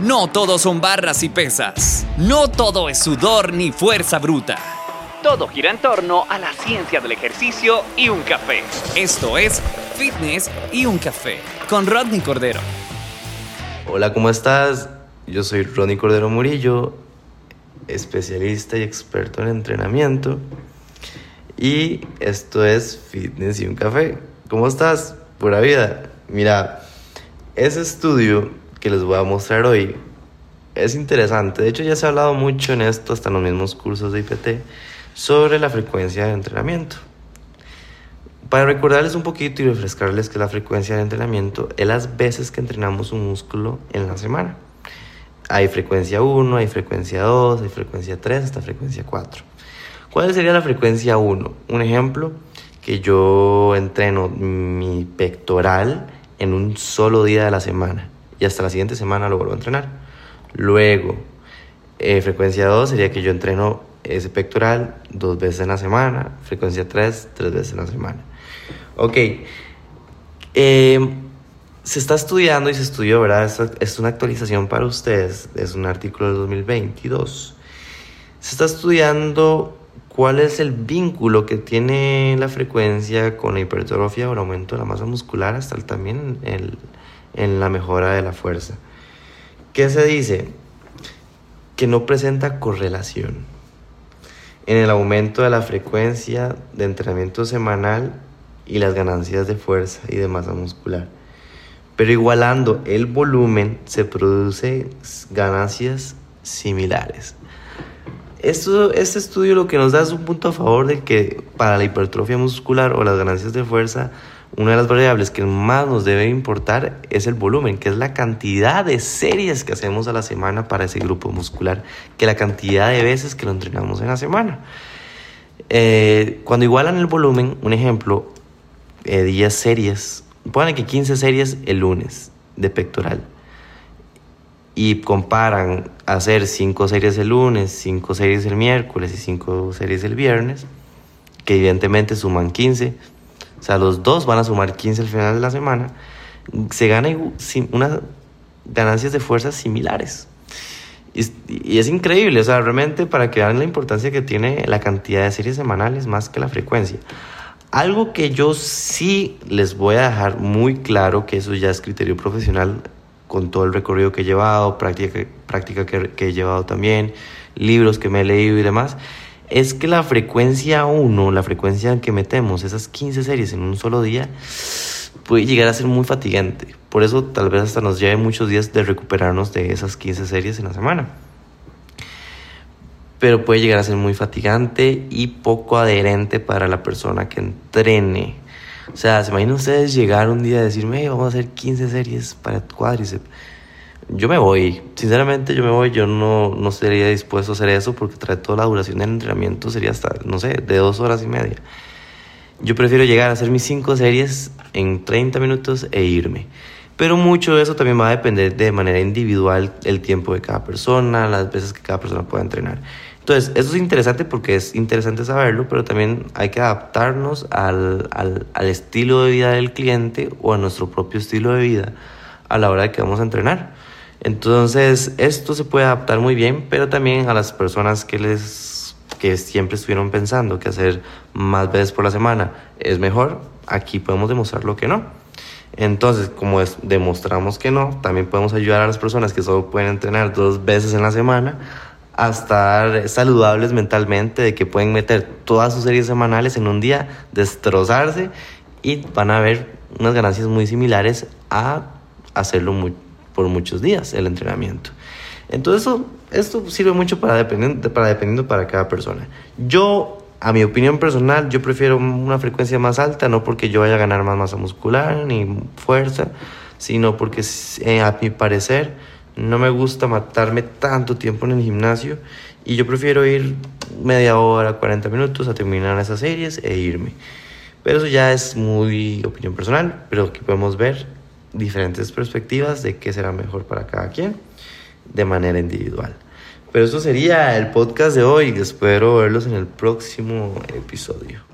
No todo son barras y pesas. No todo es sudor ni fuerza bruta. Todo gira en torno a la ciencia del ejercicio y un café. Esto es Fitness y un café con Rodney Cordero. Hola, ¿cómo estás? Yo soy Rodney Cordero Murillo, especialista y experto en entrenamiento. Y esto es Fitness y un café. ¿Cómo estás? Pura vida. Mira, ese estudio que les voy a mostrar hoy es interesante. De hecho, ya se ha hablado mucho en esto, hasta en los mismos cursos de IPT, sobre la frecuencia de entrenamiento. Para recordarles un poquito y refrescarles que la frecuencia de entrenamiento es las veces que entrenamos un músculo en la semana. Hay frecuencia 1, hay frecuencia 2, hay frecuencia 3, hasta frecuencia 4. ¿Cuál sería la frecuencia 1? Un ejemplo, que yo entreno mi pectoral en un solo día de la semana y hasta la siguiente semana lo vuelvo a entrenar. Luego, eh, frecuencia 2 sería que yo entreno ese pectoral dos veces en la semana, frecuencia 3, tres veces en la semana. Ok, em, se está estudiando y se estudió, ¿verdad? Es, es una actualización para ustedes, es un artículo del 2022. Se está estudiando cuál es el vínculo que tiene la frecuencia con la hipertrofia o el aumento de la masa muscular, hasta también el, en la mejora de la fuerza. ¿Qué se dice? Que no presenta correlación en el aumento de la frecuencia de entrenamiento semanal y las ganancias de fuerza y de masa muscular. Pero igualando el volumen se produce ganancias similares. Esto, este estudio lo que nos da es un punto a favor de que para la hipertrofia muscular o las ganancias de fuerza una de las variables que más nos debe importar es el volumen, que es la cantidad de series que hacemos a la semana para ese grupo muscular, que la cantidad de veces que lo entrenamos en la semana. Eh, cuando igualan el volumen, un ejemplo, 10 eh, series, ponen que 15 series el lunes de pectoral y comparan hacer 5 series el lunes, 5 series el miércoles y 5 series el viernes, que evidentemente suman 15, o sea, los dos van a sumar 15 al final de la semana, se gana unas ganancias de fuerzas similares. Y, es increíble, o sea, realmente para que vean la importancia que tiene la cantidad de series semanales más que la frecuencia. Algo que yo sí les voy a dejar muy claro, que eso ya es criterio profesional con todo el recorrido que he llevado, práctica, práctica que, que he llevado también, libros que me he leído y demás, es que la frecuencia 1, la frecuencia en que metemos esas 15 series en un solo día, puede llegar a ser muy fatigante. Por eso tal vez hasta nos lleve muchos días de recuperarnos de esas 15 series en la semana. Pero puede llegar a ser muy fatigante y poco adherente para la persona que entrene. O sea, ¿se imaginan ustedes llegar un día a decirme, vamos a hacer 15 series para cuádriceps? Yo me voy. Sinceramente, yo me voy. Yo no, no sería dispuesto a hacer eso porque trae toda la duración del entrenamiento sería hasta, no sé, de dos horas y media. Yo prefiero llegar a hacer mis cinco series en 30 minutos e irme. Pero mucho de eso también va a depender de manera individual el tiempo de cada persona, las veces que cada persona pueda entrenar. Entonces, eso es interesante porque es interesante saberlo, pero también hay que adaptarnos al, al, al estilo de vida del cliente o a nuestro propio estilo de vida a la hora de que vamos a entrenar. Entonces, esto se puede adaptar muy bien, pero también a las personas que les que siempre estuvieron pensando que hacer más veces por la semana es mejor, aquí podemos demostrar lo que no. Entonces, como demostramos que no, también podemos ayudar a las personas que solo pueden entrenar dos veces en la semana a estar saludables mentalmente, de que pueden meter todas sus series semanales en un día, destrozarse y van a ver unas ganancias muy similares a hacerlo por muchos días el entrenamiento. Entonces esto sirve mucho para dependiendo, para dependiendo para cada persona. Yo, a mi opinión personal, yo prefiero una frecuencia más alta, no porque yo vaya a ganar más masa muscular ni fuerza, sino porque eh, a mi parecer no me gusta matarme tanto tiempo en el gimnasio y yo prefiero ir media hora, 40 minutos a terminar esas series e irme. Pero eso ya es muy opinión personal, pero aquí podemos ver diferentes perspectivas de qué será mejor para cada quien de manera individual. Pero eso sería el podcast de hoy. Espero verlos en el próximo episodio.